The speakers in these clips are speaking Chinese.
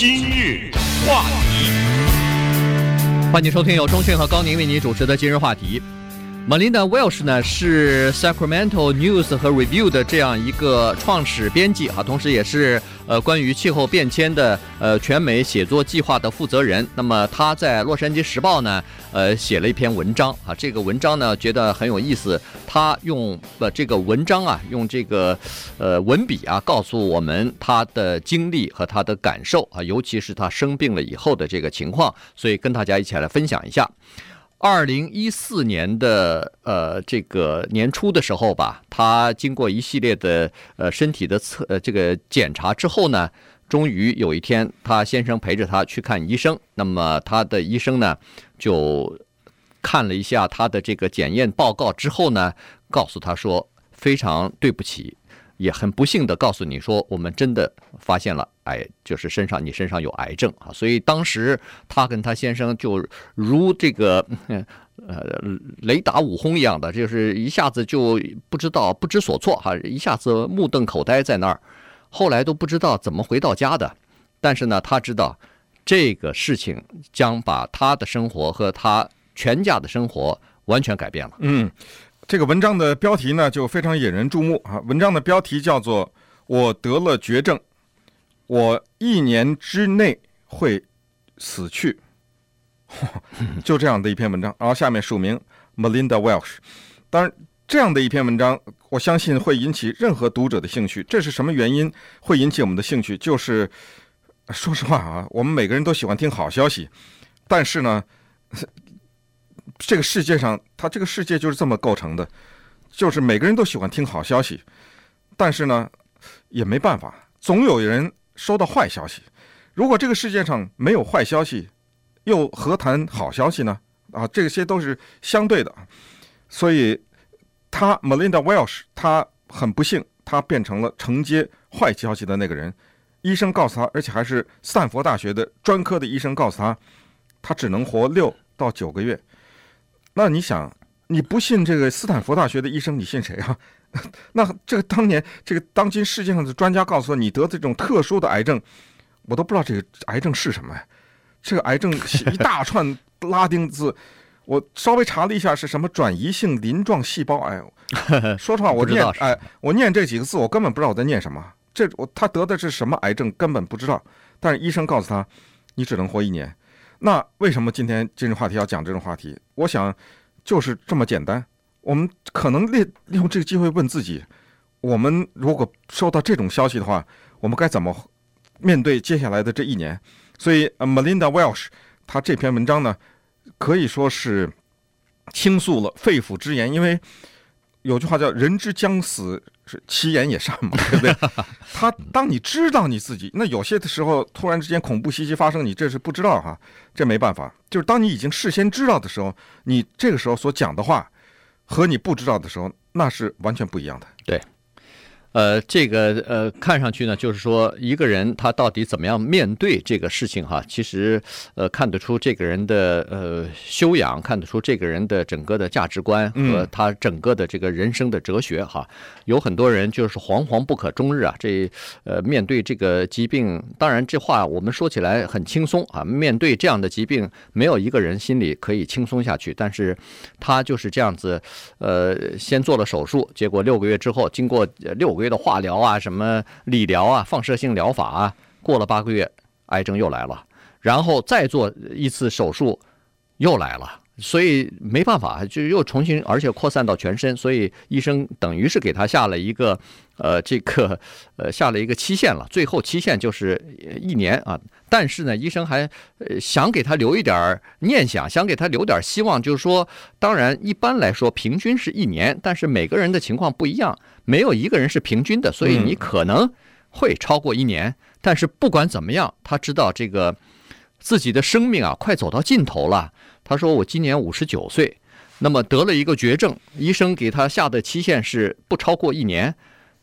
今日话题，欢迎收听由中讯和高宁为你主持的今日话题。Melinda Welsh 呢是 Sacramento News 和 Review 的这样一个创始编辑啊，同时也是呃关于气候变迁的呃全美写作计划的负责人。那么他在洛杉矶时报呢呃写了一篇文章啊，这个文章呢觉得很有意思。他用呃这个文章啊，用这个呃文笔啊，告诉我们他的经历和他的感受啊，尤其是他生病了以后的这个情况，所以跟大家一起来分享一下。二零一四年的呃这个年初的时候吧，他经过一系列的呃身体的测呃这个检查之后呢，终于有一天，他先生陪着他去看医生。那么他的医生呢，就看了一下他的这个检验报告之后呢，告诉他说，非常对不起。也很不幸的告诉你说，我们真的发现了癌，就是身上你身上有癌症啊！所以当时他跟他先生就如这个呃雷打五轰一样的，就是一下子就不知道不知所措哈，一下子目瞪口呆在那儿，后来都不知道怎么回到家的。但是呢，他知道这个事情将把他的生活和他全家的生活完全改变了。嗯。这个文章的标题呢，就非常引人注目啊！文章的标题叫做“我得了绝症，我一年之内会死去”，就这样的一篇文章。然后下面署名 Melinda Welsh。当然，这样的一篇文章，我相信会引起任何读者的兴趣。这是什么原因会引起我们的兴趣？就是说实话啊，我们每个人都喜欢听好消息，但是呢。这个世界上，它这个世界就是这么构成的，就是每个人都喜欢听好消息，但是呢，也没办法，总有人收到坏消息。如果这个世界上没有坏消息，又何谈好消息呢？啊，这些都是相对的。所以，他 Melinda Welsh，他很不幸，他变成了承接坏消息的那个人。医生告诉他，而且还是斯坦福大学的专科的医生告诉他，他只能活六到九个月。那你想，你不信这个斯坦福大学的医生，你信谁啊？那这个当年这个当今世界上的专家告诉我，你得这种特殊的癌症，我都不知道这个癌症是什么呀？这个癌症一大串拉丁字，我稍微查了一下是什么转移性鳞状细胞癌。说实话，我念哎，我念这几个字，我根本不知道我在念什么。这我他得的是什么癌症，根本不知道。但是医生告诉他，你只能活一年。那为什么今天今日话题要讲这种话题？我想就是这么简单。我们可能利利用这个机会问自己：我们如果收到这种消息的话，我们该怎么面对接下来的这一年？所以，Melinda Welsh 她这篇文章呢，可以说是倾诉了肺腑之言，因为有句话叫“人之将死”。是其言也善嘛，对不对？他当你知道你自己，那有些的时候突然之间恐怖袭击发生，你这是不知道哈，这没办法。就是当你已经事先知道的时候，你这个时候所讲的话和你不知道的时候，那是完全不一样的。对。呃，这个呃，看上去呢，就是说一个人他到底怎么样面对这个事情哈，其实呃，看得出这个人的呃修养，看得出这个人的整个的价值观和他整个的这个人生的哲学哈。有很多人就是惶惶不可终日啊，这呃，面对这个疾病，当然这话我们说起来很轻松啊，面对这样的疾病，没有一个人心里可以轻松下去。但是他就是这样子，呃，先做了手术，结果六个月之后，经过六。所谓的化疗啊，什么理疗啊，放射性疗法啊，过了八个月，癌症又来了，然后再做一次手术，又来了，所以没办法，就又重新，而且扩散到全身，所以医生等于是给他下了一个，呃，这个，呃，下了一个期限了，最后期限就是一年啊。但是呢，医生还想给他留一点念想，想给他留点希望，就是说，当然一般来说平均是一年，但是每个人的情况不一样。没有一个人是平均的，所以你可能会超过一年。但是不管怎么样，他知道这个自己的生命啊，快走到尽头了。他说：“我今年五十九岁，那么得了一个绝症，医生给他下的期限是不超过一年。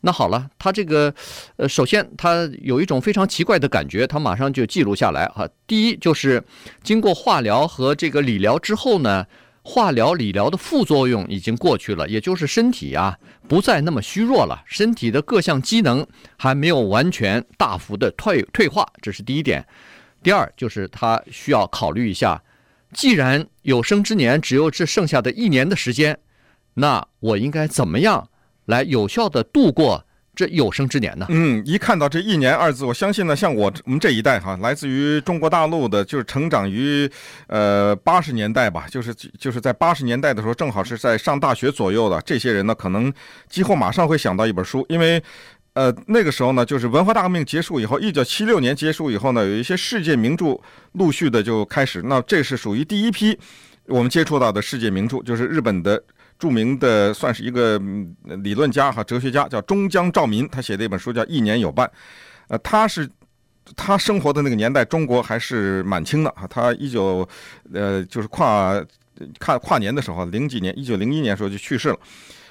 那好了，他这个呃，首先他有一种非常奇怪的感觉，他马上就记录下来哈。第一就是经过化疗和这个理疗之后呢，化疗、理疗的副作用已经过去了，也就是身体啊不再那么虚弱了，身体的各项机能还没有完全大幅的退退化，这是第一点。第二就是他需要考虑一下，既然有生之年只有这剩下的一年的时间，那我应该怎么样来有效的度过？这有生之年呢？嗯，一看到这一年二字，我相信呢，像我我们这一代哈，来自于中国大陆的，就是成长于呃八十年代吧，就是就是在八十年代的时候，正好是在上大学左右的这些人呢，可能几乎马上会想到一本书，因为呃那个时候呢，就是文化大革命结束以后，一九七六年结束以后呢，有一些世界名著陆续的就开始，那这是属于第一批我们接触到的世界名著，就是日本的。著名的算是一个理论家哈，哲学家叫中江照民，他写的一本书叫《一年有半》。呃，他是他生活的那个年代，中国还是满清的啊。他一九呃就是跨跨跨年的时候，零几年，一九零一年的时候就去世了。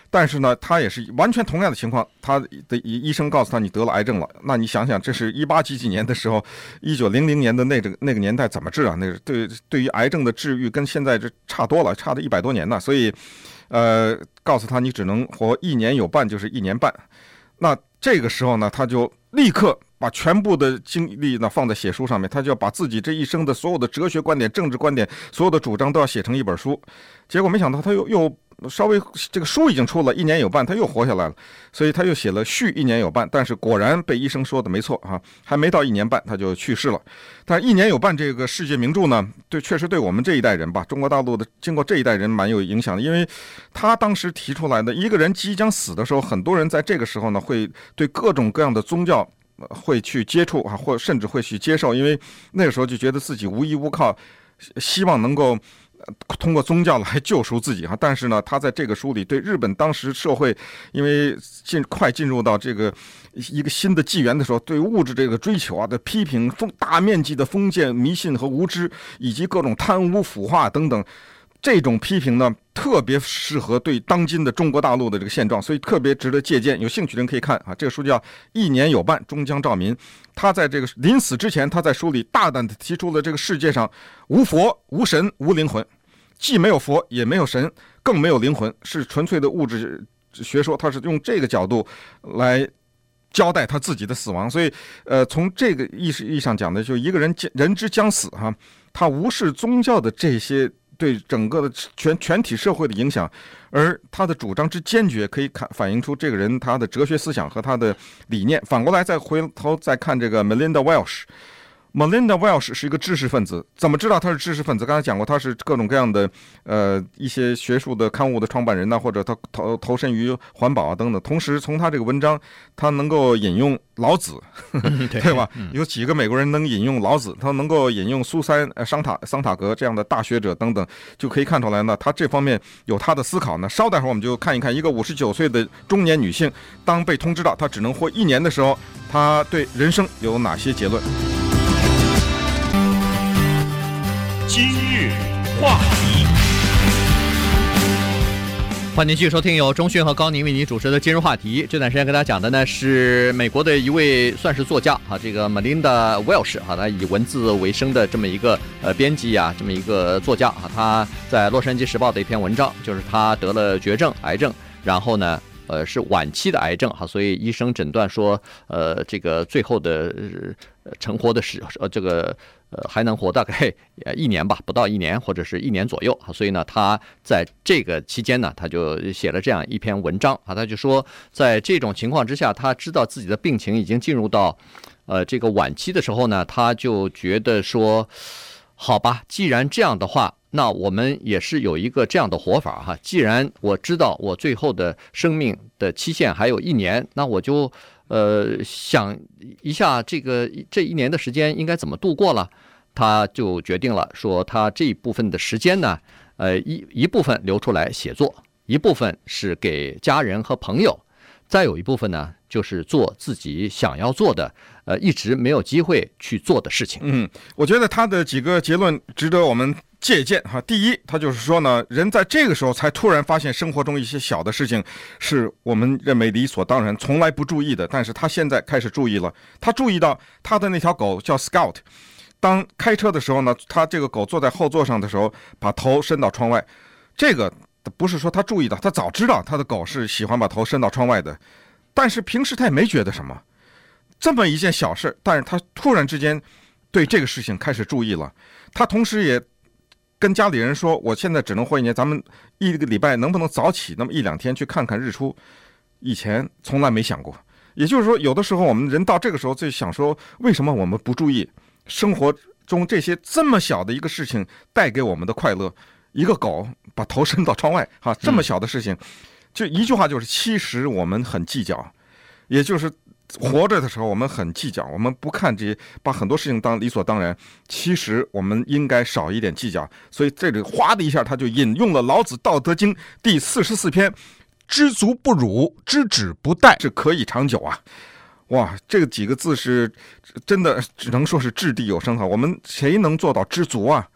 但是呢，他也是完全同样的情况，他的医生告诉他，你得了癌症了。那你想想，这是一八几几年的时候，一九零零年的那个那个年代怎么治啊？那个对对于癌症的治愈跟现在这差多了，差了一百多年呢。所以，呃，告诉他你只能活一年有半，就是一年半。那这个时候呢，他就立刻把全部的精力呢放在写书上面，他就要把自己这一生的所有的哲学观点、政治观点、所有的主张都要写成一本书。结果没想到他又又。稍微这个书已经出了一年有半，他又活下来了，所以他又写了续一年有半。但是果然被医生说的没错啊，还没到一年半他就去世了。但一年有半这个世界名著呢，对，确实对我们这一代人吧，中国大陆的经过这一代人蛮有影响的，因为他当时提出来的一个人即将死的时候，很多人在这个时候呢会对各种各样的宗教会去接触啊，或甚至会去接受，因为那个时候就觉得自己无依无靠，希望能够。通过宗教来救赎自己哈，但是呢，他在这个书里对日本当时社会，因为进快进入到这个一个新的纪元的时候，对物质这个追求啊的批评，封大面积的封建迷信和无知，以及各种贪污腐化等等。这种批评呢，特别适合对当今的中国大陆的这个现状，所以特别值得借鉴。有兴趣的人可以看啊，这个书叫《一年有半》，终将照民。他在这个临死之前，他在书里大胆地提出了这个世界上无佛、无神、无灵魂，既没有佛，也没有神，更没有灵魂，是纯粹的物质学说。他是用这个角度来交代他自己的死亡。所以，呃，从这个意义上讲的，就一个人人之将死哈，他无视宗教的这些。对整个的全全体社会的影响，而他的主张之坚决，可以看反映出这个人他的哲学思想和他的理念。反过来再回头再看这个 Melinda Welsh。Melinda Welsh 是一个知识分子，怎么知道他是知识分子？刚才讲过，他是各种各样的呃一些学术的刊物的创办人呐，或者他投投身于环保啊等等。同时，从他这个文章，他能够引用老子，呵呵对吧？有几个美国人能引用老子？他能够引用苏珊呃桑塔桑塔格这样的大学者等等，就可以看出来呢，他这方面有他的思考呢。稍待会儿我们就看一看一个五十九岁的中年女性，当被通知到她只能活一年的时候，她对人生有哪些结论？今日话题，欢迎继续收听由中讯和高宁为您主持的今日话题。这段时间跟大家讲的呢是美国的一位算是作家啊，这个 Melinda Welsh 啊，他以文字为生的这么一个呃编辑啊，这么一个作家啊，他在《洛杉矶时报》的一篇文章，就是他得了绝症癌症，然后呢。呃，是晚期的癌症哈，所以医生诊断说，呃，这个最后的成活的时，呃，这个呃还能活大概一年吧，不到一年或者是一年左右哈，所以呢，他在这个期间呢，他就写了这样一篇文章啊，他就说，在这种情况之下，他知道自己的病情已经进入到呃这个晚期的时候呢，他就觉得说，好吧，既然这样的话。那我们也是有一个这样的活法哈，既然我知道我最后的生命的期限还有一年，那我就呃想一下这个这一年的时间应该怎么度过了，他就决定了说他这一部分的时间呢，呃一一部分留出来写作，一部分是给家人和朋友，再有一部分呢就是做自己想要做的，呃一直没有机会去做的事情。嗯，我觉得他的几个结论值得我们。借鉴哈，第一，他就是说呢，人在这个时候才突然发现生活中一些小的事情，是我们认为理所当然、从来不注意的。但是他现在开始注意了，他注意到他的那条狗叫 Scout，当开车的时候呢，他这个狗坐在后座上的时候，把头伸到窗外，这个不是说他注意到，他早知道他的狗是喜欢把头伸到窗外的，但是平时他也没觉得什么。这么一件小事，但是他突然之间对这个事情开始注意了。他同时也跟家里人说：“我现在只能活一年，咱们一个礼拜能不能早起那么一两天去看看日出？”以前从来没想过。也就是说，有的时候我们人到这个时候就想说：为什么我们不注意生活中这些这么小的一个事情带给我们的快乐？一个狗把头伸到窗外，哈，这么小的事情，就一句话就是：其实我们很计较，也就是。活着的时候，我们很计较，我们不看这些，把很多事情当理所当然。其实我们应该少一点计较。所以这里哗的一下，他就引用了老子《道德经》第四十四篇：“知足不辱，知止不殆，这可以长久啊！”哇，这个几个字是真的，只能说是掷地有声哈。我们谁能做到知足啊？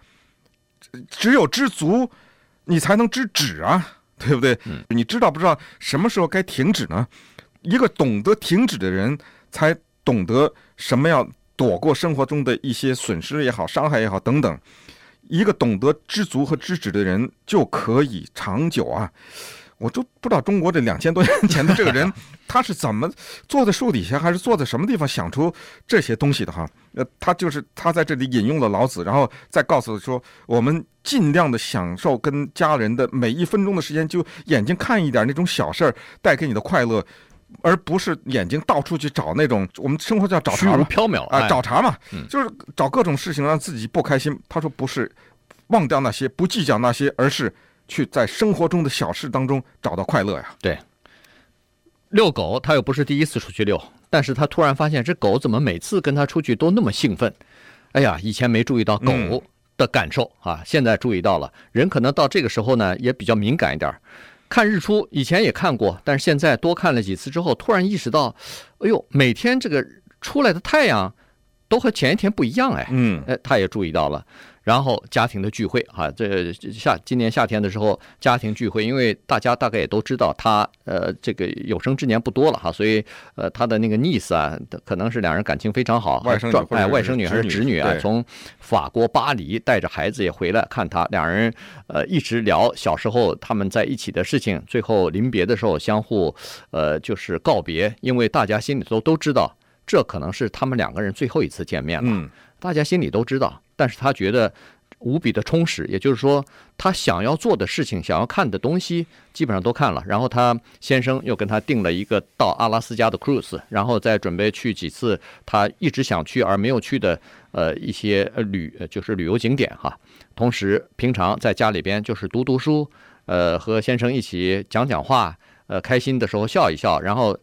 只有知足，你才能知止啊，对不对？你知道不知道什么时候该停止呢？一个懂得停止的人，才懂得什么要躲过生活中的一些损失也好、伤害也好等等。一个懂得知足和知止的人，就可以长久啊！我都不知道中国这两千多年前的这个人，他是怎么坐在树底下，还是坐在什么地方想出这些东西的哈？呃，他就是他在这里引用了老子，然后再告诉说，我们尽量的享受跟家人的每一分钟的时间，就眼睛看一点那种小事儿带给你的快乐。而不是眼睛到处去找那种我们生活叫找茬嘛，虚无缥缈啊，找茬嘛，嗯、就是找各种事情让自己不开心。他说不是忘掉那些，不计较那些，而是去在生活中的小事当中找到快乐呀。对，遛狗他又不是第一次出去遛，但是他突然发现这狗怎么每次跟他出去都那么兴奋？哎呀，以前没注意到狗的感受、嗯、啊，现在注意到了。人可能到这个时候呢，也比较敏感一点。看日出以前也看过，但是现在多看了几次之后，突然意识到，哎呦，每天这个出来的太阳都和前一天不一样哎，嗯，哎，他也注意到了。然后家庭的聚会啊，这夏今年夏天的时候家庭聚会，因为大家大概也都知道他呃这个有生之年不多了哈，所以呃他的那个 niece 啊，可能是两人感情非常好，外甥女哎外甥女还是侄女啊，从法国巴黎带着孩子也回来看他，两人呃一直聊小时候他们在一起的事情，最后临别的时候相互呃就是告别，因为大家心里头都知道这可能是他们两个人最后一次见面了，嗯，大家心里都知道。但是他觉得无比的充实，也就是说，他想要做的事情、想要看的东西，基本上都看了。然后他先生又跟他订了一个到阿拉斯加的 cruise，然后再准备去几次他一直想去而没有去的呃一些旅就是旅游景点哈。同时，平常在家里边就是读读书，呃，和先生一起讲讲话，呃，开心的时候笑一笑，然后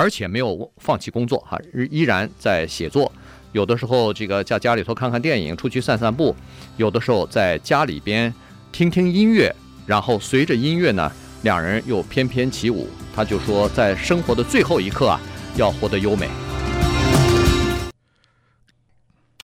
而且没有放弃工作哈，依然在写作。有的时候，这个在家里头看看电影，出去散散步；有的时候在家里边听听音乐，然后随着音乐呢，两人又翩翩起舞。他就说，在生活的最后一刻啊，要活得优美。